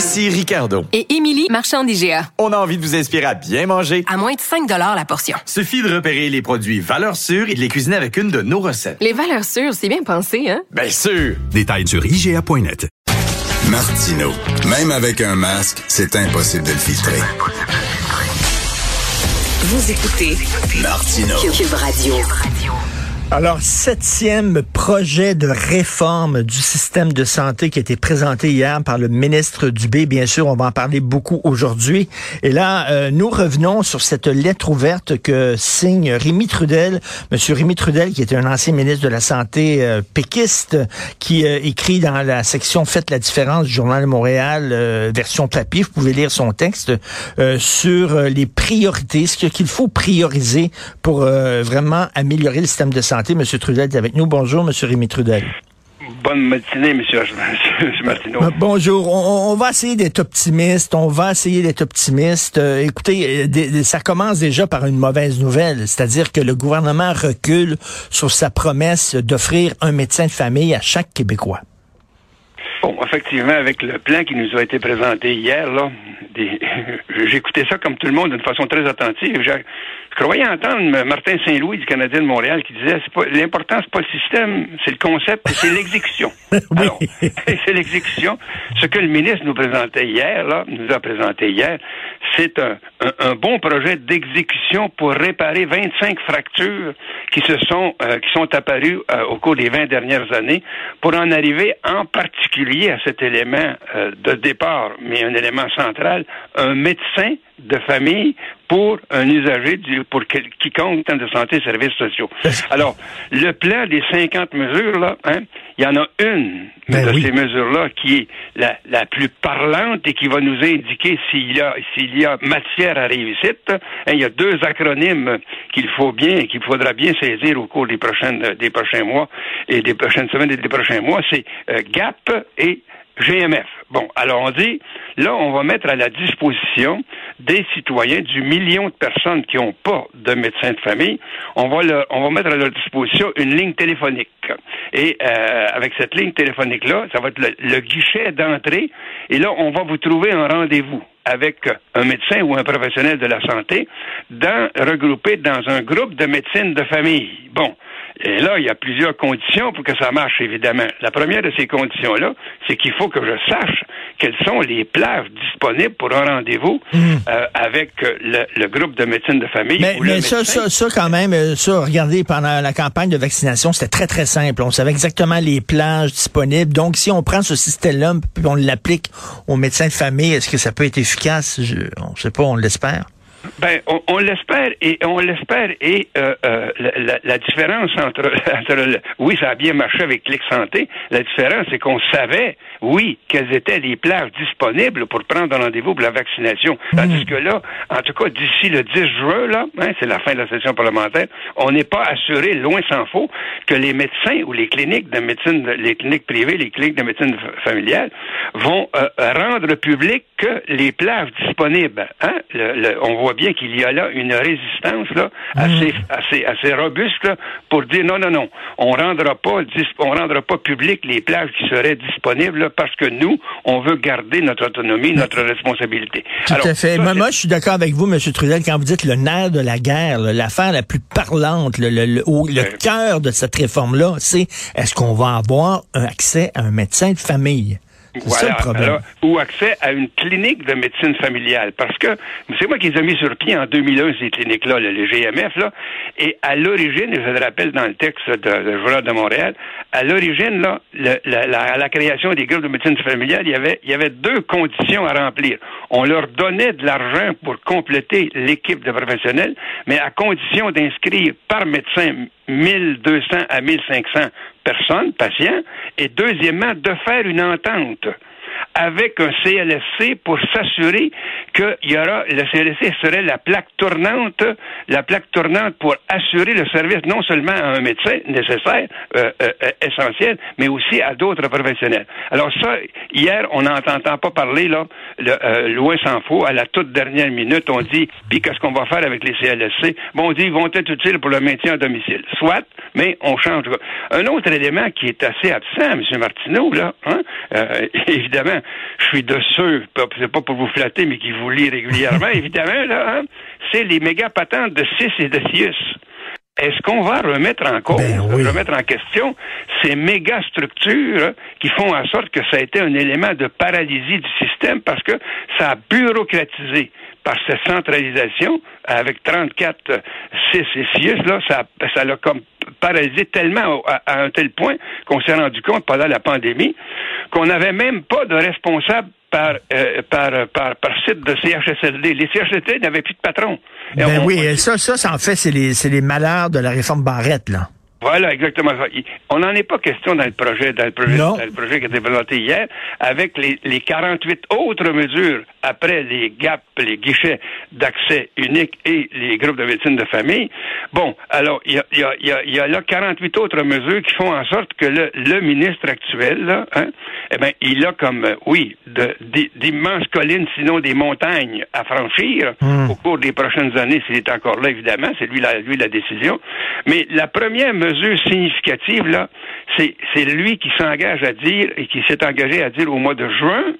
Ici Ricardo. et Émilie, marchand d'IGA. On a envie de vous inspirer à bien manger. À moins de 5 la portion. Suffit de repérer les produits valeurs sûres et de les cuisiner avec une de nos recettes. Les valeurs sûres, c'est bien pensé, hein? Bien sûr! Détails sur IGA.net. Martino. Même avec un masque, c'est impossible de le filtrer. Vous écoutez Martino. Cube Radio. Alors, septième projet de réforme du système de santé qui a été présenté hier par le ministre Dubé. Bien sûr, on va en parler beaucoup aujourd'hui. Et là, euh, nous revenons sur cette lettre ouverte que signe Rémi Trudel. Monsieur Rémi Trudel, qui était un ancien ministre de la Santé euh, péquiste, qui euh, écrit dans la section Faites la différence du Journal de Montréal, version papier. Vous pouvez lire son texte sur les priorités, ce qu'il faut prioriser pour vraiment améliorer le système de santé. Monsieur Trudel est avec nous. Bonjour, Monsieur Rémi Trudel. Bonne matinée, monsieur, monsieur Martineau. Euh, Bonjour. On, on va essayer d'être optimiste. On va essayer d'être optimiste. Euh, écoutez, euh, des- ça commence déjà par une mauvaise nouvelle, c'est-à-dire que le gouvernement recule sur sa promesse d'offrir un médecin de famille à chaque Québécois. Bon, effectivement, avec le plan qui nous a été présenté hier, là, des... j'écoutais ça comme tout le monde d'une façon très attentive. Je, croyais entendre Martin Saint-Louis du Canadien de Montréal qui disait l'important, c'est pas le système, c'est le concept, c'est l'exécution. Alors, c'est l'exécution. Ce que le ministre nous présentait hier, là, nous a présenté hier, c'est un, un, bon projet d'exécution pour réparer 25 fractures qui se sont euh, qui sont apparues euh, au cours des 20 dernières années pour en arriver en particulier à cet élément euh, de départ, mais un élément central, un médecin de famille pour un usager du, pour quel- quiconque tente de santé et services sociaux. Alors, le plan des 50 mesures, là, hein, il y en a une Ben de oui. ces mesures-là qui est la, la plus parlante et qui va nous indiquer s'il y a, s'il y a matière à réussite. Hein, il y a deux acronymes qu'il faut bien qu'il faudra bien saisir au cours des prochaines, des prochains mois et des prochaines semaines et des prochains mois. C'est euh, GAP et GMF. Bon, alors on dit, là, on va mettre à la disposition des citoyens, du million de personnes qui n'ont pas de médecin de famille, on va, on va mettre à leur disposition une ligne téléphonique. Et euh, avec cette ligne téléphonique-là, ça va être le, le guichet d'entrée. Et là, on va vous trouver un rendez-vous avec un médecin ou un professionnel de la santé, dans, regroupé dans un groupe de médecine de famille. Bon. Et là, il y a plusieurs conditions pour que ça marche, évidemment. La première de ces conditions-là, c'est qu'il faut que je sache quelles sont les plages disponibles pour un rendez-vous euh, avec euh, le, le groupe de médecine de famille. Mais, ou le mais ça, médecin. ça, ça, quand même, euh, ça, regardez, pendant la campagne de vaccination, c'était très, très simple. On savait exactement les plages disponibles. Donc, si on prend ce système-là, puis on l'applique aux médecins de famille, est-ce que ça peut être efficace? Je, on sait pas, on l'espère. Ben, on, on l'espère et on l'espère et euh, euh, la, la- la différence entre, entre le- oui, ça a bien marché avec Clic Santé. La différence, c'est qu'on savait, oui, quelles étaient les plages disponibles pour prendre un rendez-vous pour la vaccination. Tandis que là, en tout cas, d'ici le 10 juin, là, hein, c'est la fin de la session parlementaire, on n'est pas assuré, loin s'en faut, que les médecins ou les cliniques de médecine, les cliniques privées, les cliniques de médecine familiale vont euh, rendre public que les plages disponibles. Hein? Le- le- on voit bien qu'il y a là une résistance là, assez, assez, assez robuste là, pour dire non, non, non, on rendra pas on rendra pas public les plages qui seraient disponibles là, parce que nous, on veut garder notre autonomie, notre responsabilité. Tout Alors, à fait. ça, moi, je suis d'accord avec vous, M. Trudel, quand vous dites le nerf de la guerre, l'affaire la plus parlante, le, le, le, le cœur de cette réforme-là, c'est est-ce qu'on va avoir un accès à un médecin de famille? Ça le alors, ou accès à une clinique de médecine familiale. Parce que c'est moi qui les ai mis sur pied en 2001, ces cliniques-là, là, les GMF, là. Et à l'origine, je le rappelle dans le texte de, de Journal de Montréal, à l'origine, là, le- la, la- à la création des groupes de médecine familiale, il y avait, il y avait deux conditions à remplir. On leur donnait de l'argent pour compléter l'équipe de professionnels, mais à condition d'inscrire par médecin 1200 à 1500 personnes, patients, et deuxièmement, de faire une entente avec un CLSC pour s'assurer qu'il y aura, le CLSC serait la plaque tournante, la plaque tournante pour assurer le service non seulement à un médecin nécessaire, euh, euh, euh, essentiel, mais aussi à d'autres professionnels. Alors ça, hier, on n'entend pas parler, là, le, loin s'en faut, à la toute dernière minute, on dit, puis qu'est-ce qu'on va faire avec les CLSC? Bon, on dit, ils vont être utiles pour le maintien à domicile. Soit, mais on change. Un autre élément qui est assez absent, M. Martineau, là, hein, évidemment, je suis de ceux, c'est pas pour vous flatter, mais qui vous lit régulièrement, évidemment, là, hein, c'est les méga patentes de 6 et de 6. Est-ce qu'on va remettre en cause, ben remettre en question ces méga structures qui font en sorte que ça a été un élément de paralysie du système parce que ça a bureaucratisé par cette centralisation avec 34 6 et 6, là, ça, ça l'a comme paralysé tellement à, un tel point qu'on s'est rendu compte pendant la pandémie qu'on n'avait même pas de responsable par, euh, par, par, par site de CHSLD. Les CHSLD n'avaient plus de patron. Ben oui, ça, ça, ça, en fait, c'est les, les malheurs de la réforme Barrette, là. Voilà, exactement ça. On n'en est pas question dans le projet, dans le projet, dans le projet qui a été présenté hier, avec les, les 48 autres mesures après les GAP, les guichets d'accès unique et les groupes de médecine de famille. Bon, alors, il y a, y, a, y, a, y a, là 48 autres mesures qui font en sorte que le, le ministre actuel, là, hein, eh ben, il a comme, euh, oui, d'immenses collines, sinon des montagnes à franchir hmm. au cours des prochaines années, s'il est encore là, évidemment, c'est lui la, lui la décision. Mais la première mesure mesure significative, là, c'est lui qui s'engage à dire et qui s'est engagé à dire au mois de juin,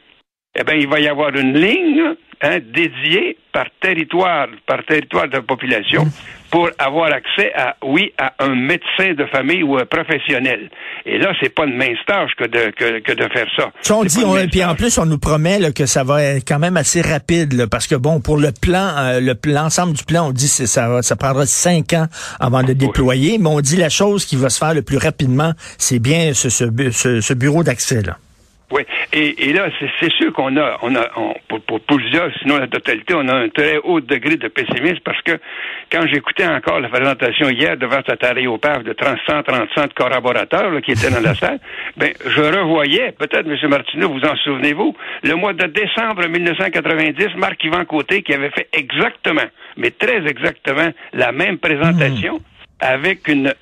eh bien, il va y avoir une ligne hein, dédiée par territoire, par territoire de population pour avoir accès à, oui, à un médecin de famille ou un professionnel. Et là, c'est pas une mince tâche que de, que, que de faire ça. on dit, on, puis en plus, on nous promet là, que ça va être quand même assez rapide, là, parce que bon, pour le plan, euh, le l'ensemble du plan, on dit que ça, ça prendra cinq ans avant de déployer, mais on dit la chose qui va se faire le plus rapidement, c'est bien ce, ce, ce bureau d'accès là. Oui, et, et là, c'est sûr qu'on a, on a pour, pour, plusieurs, sinon la totalité, on a un très haut degré de pessimisme parce que quand j'écoutais encore la présentation hier devant cet aréopave de 130 de collaborateurs qui étaient dans la salle, ben, je revoyais, peut-être, M. Martineau, vous en souvenez-vous, le mois de décembre 1990, Marc-Yvan Côté qui avait fait exactement, mais très exactement, la même présentation. Avec une,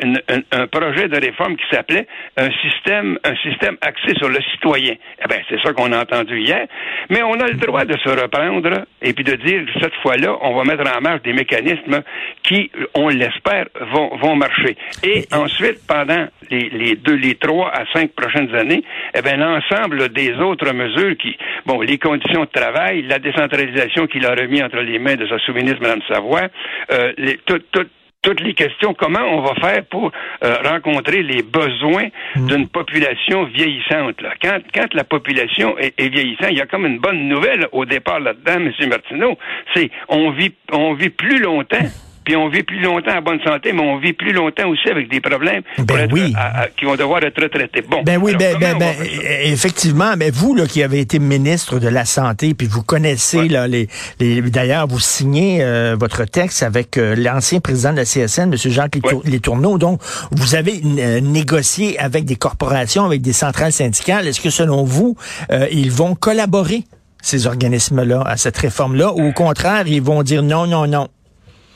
un projet de réforme qui s'appelait un système, un système axé sur le citoyen. Eh ben, c'est ça qu'on a entendu hier. Mais on a le droit de se reprendre et puis de dire cette fois-là, on va mettre en marche des mécanismes qui, on l'espère, vont, vont marcher. Et ensuite, pendant les, les deux, les trois à cinq prochaines années, eh ben, l'ensemble des autres mesures qui, bon, les conditions de travail, la décentralisation qu'il a remis entre les mains de sa sous-ministre, Mme Savoie, euh, les, tout, tout, toutes les questions. Comment on va faire pour euh, rencontrer les besoins mm. d'une population vieillissante? Là? Quand, quand la population est, est, vieillissante, il y a comme une bonne nouvelle au départ là-dedans, M. Martineau, c'est on vit on vit plus longtemps puis on vit plus longtemps en bonne santé, mais on vit plus longtemps aussi avec des problèmes ben qui vont devoir être traités. Bon, ben oui, ben, ben, ben effectivement, mais vous là qui avez été ministre de la santé, puis vous connaissez là les, les d'ailleurs vous signez euh, votre texte avec euh, l'ancien président de la CSN, M. Jacques Les Tourneaux, donc vous avez euh, négocié avec des corporations, avec des centrales syndicales. Est-ce que selon vous, ils vont collaborer ces organismes-là à cette réforme-là, ou au contraire, ils vont dire non, non, non.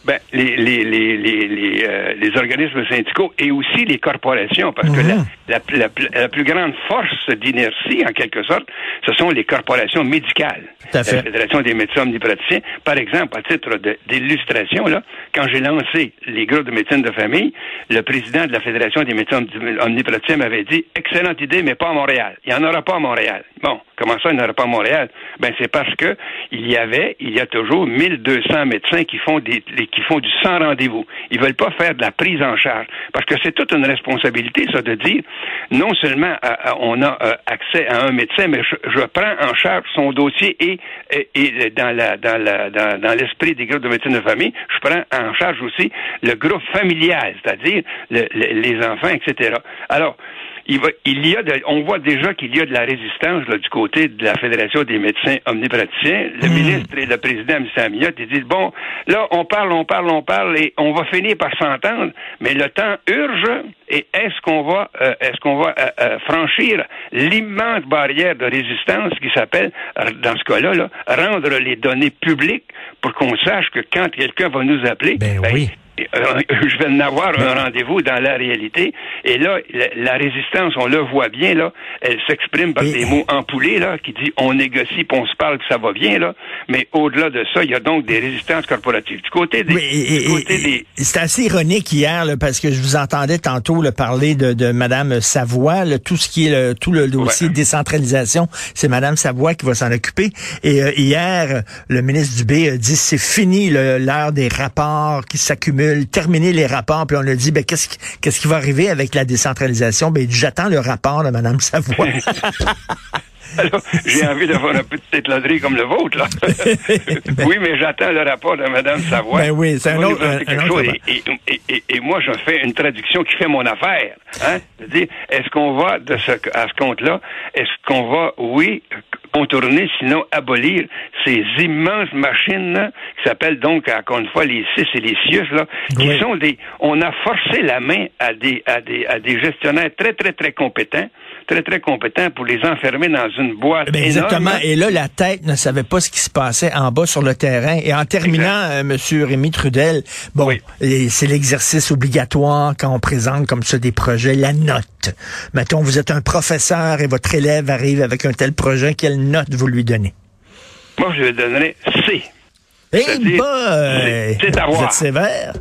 Ben, les, les, les, les, euh, les, organismes syndicaux et aussi les corporations, parce que la, la, la, plus grande force d'inertie, en quelque sorte, ce sont les corporations médicales. La Fédération des médecins omnipraticiens, par exemple, à titre d'illustration, là, quand j'ai lancé les groupes de médecine de famille, le président de la Fédération des médecins omnipraticiens m'avait dit excellente idée, mais pas à Montréal. Il n'y en aura pas à Montréal. Bon, comment ça, il n'y en aura pas à Montréal? Ben, c'est parce que il y avait, il y a toujours 1200 médecins qui font des, qui font du sans rendez-vous. Ils veulent pas faire de la prise en charge. Parce que c'est toute une responsabilité, ça, de dire, non seulement euh, euh, on a euh, accès à un médecin, mais je, prends en charge son dossier et, et, dans la, dans la, dans, l'esprit des groupes de médecine de famille, je prends en charge aussi le groupe familial, c'est-à-dire les enfants, etc. Alors, il, va, il y a de, on voit déjà qu'il y a de la résistance là, du côté de la Fédération des médecins omnipraticiens. Le Hmm. ministre et le président M. Amiotte, ils disent, bon, là, on parle, on parle, on parle, et on va finir par s'entendre, mais le temps urge, et est-ce qu'on va, euh, est-ce qu'on va euh, euh, franchir l'immense barrière de résistance qui s'appelle, dans ce cas-là, là, rendre les données publiques pour qu'on sache que quand quelqu'un va nous appeler, Ben oui. euh, je vais en avoir un rendez-vous dans la réalité. Et là, la, la résistance, on le voit bien, là, elle s'exprime par Et- des mots empoulés, là, qui dit on négocie, puis on se parle, puis ça va bien, là. Mais au-delà de ça, il y a donc des résistances corporatives. Du côté des, Oui, des, C'était assez ironique hier là, parce que je vous entendais tantôt là, parler de, de Madame Savoie, là, tout ce qui est le, tout le dossier Ouais. décentralisation, c'est Madame Savoie qui va s'en occuper. Et euh, hier, le ministre Dubé a dit c'est fini le- l'heure des rapports qui s'accumulent, terminer les rapports. Puis on a dit ben qu'est-ce qui, qu'est-ce qui va arriver avec la décentralisation? Ben j'attends le rapport de Madame Savoie. Alors, j'ai envie d'avoir un peu de tétladerie comme le vôtre, là. oui, mais j'attends le rapport de Mme Savoie. Ben oui, c'est un autre- un- quelque autre chose. Et, et- et- et moi, je fais une traduction qui fait mon affaire. Hein? Est-ce qu'on va, de ce, à ce compte-là, est-ce qu'on va, oui, contourner, sinon abolir ces immenses machines là, qui s'appellent donc, encore une fois, les CIS et les CIUS, là, qui sont des... On a forcé la main à des, à des, à des gestionnaires très, très, très compétents, très, très compétents pour les enfermer dans une boîte Ben, exactement. Et là, la tête ne savait pas ce qui se passait en bas sur le terrain. Et en terminant, euh, Monsieur Rémi Trudel, bon, Oui. c'est l'exercice obligatoire quand on présente comme ça des projets, la note. Mettons, vous êtes un professeur et votre élève arrive avec un tel projet, quelle note vous lui donnez? Moi, je lui donnerais C. Eh boy! c'est- à Vous voir. êtes sévère?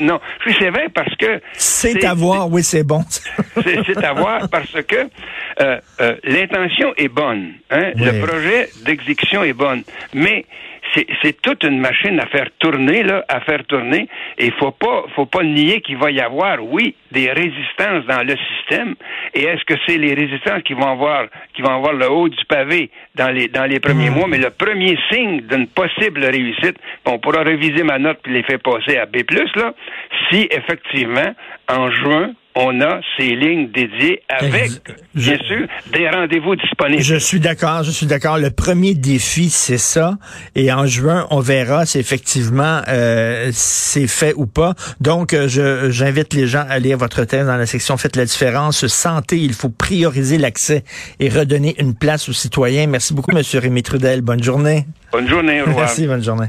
Non, je suis sévère parce que... C'est à voir, oui, c'est bon. C'est c'est à voir parce que euh, euh, l'intention est bonne. Hein? Oui. Le projet d'exécution est bonne. Mais c'est- c'est toute une machine à faire tourner, là, à faire tourner. Et il faut pas, faut pas nier qu'il va y avoir, oui, des résistances dans le système. Et est-ce que c'est les résistances qui vont avoir, qui vont avoir le haut du pavé dans les, dans les premiers mois? Mais le premier signe d'une possible réussite, on pourra réviser ma note puis les faire passer à B+, là, si effectivement, en juin, on a ces lignes dédiées avec, Je- bien sûr, des rendez-vous disponibles. Je suis d'accord, je suis d'accord. Le premier défi, c'est ça. Et en juin, on verra si effectivement euh, c'est fait ou pas. Donc, euh, je j'invite les gens à lire votre thèse dans la section Faites la différence. Santé, il faut prioriser l'accès et redonner une place aux citoyens. Merci beaucoup, Monsieur Rémi Trudel. Bonne journée. Bonne journée, au revoir. Merci, bonne journée.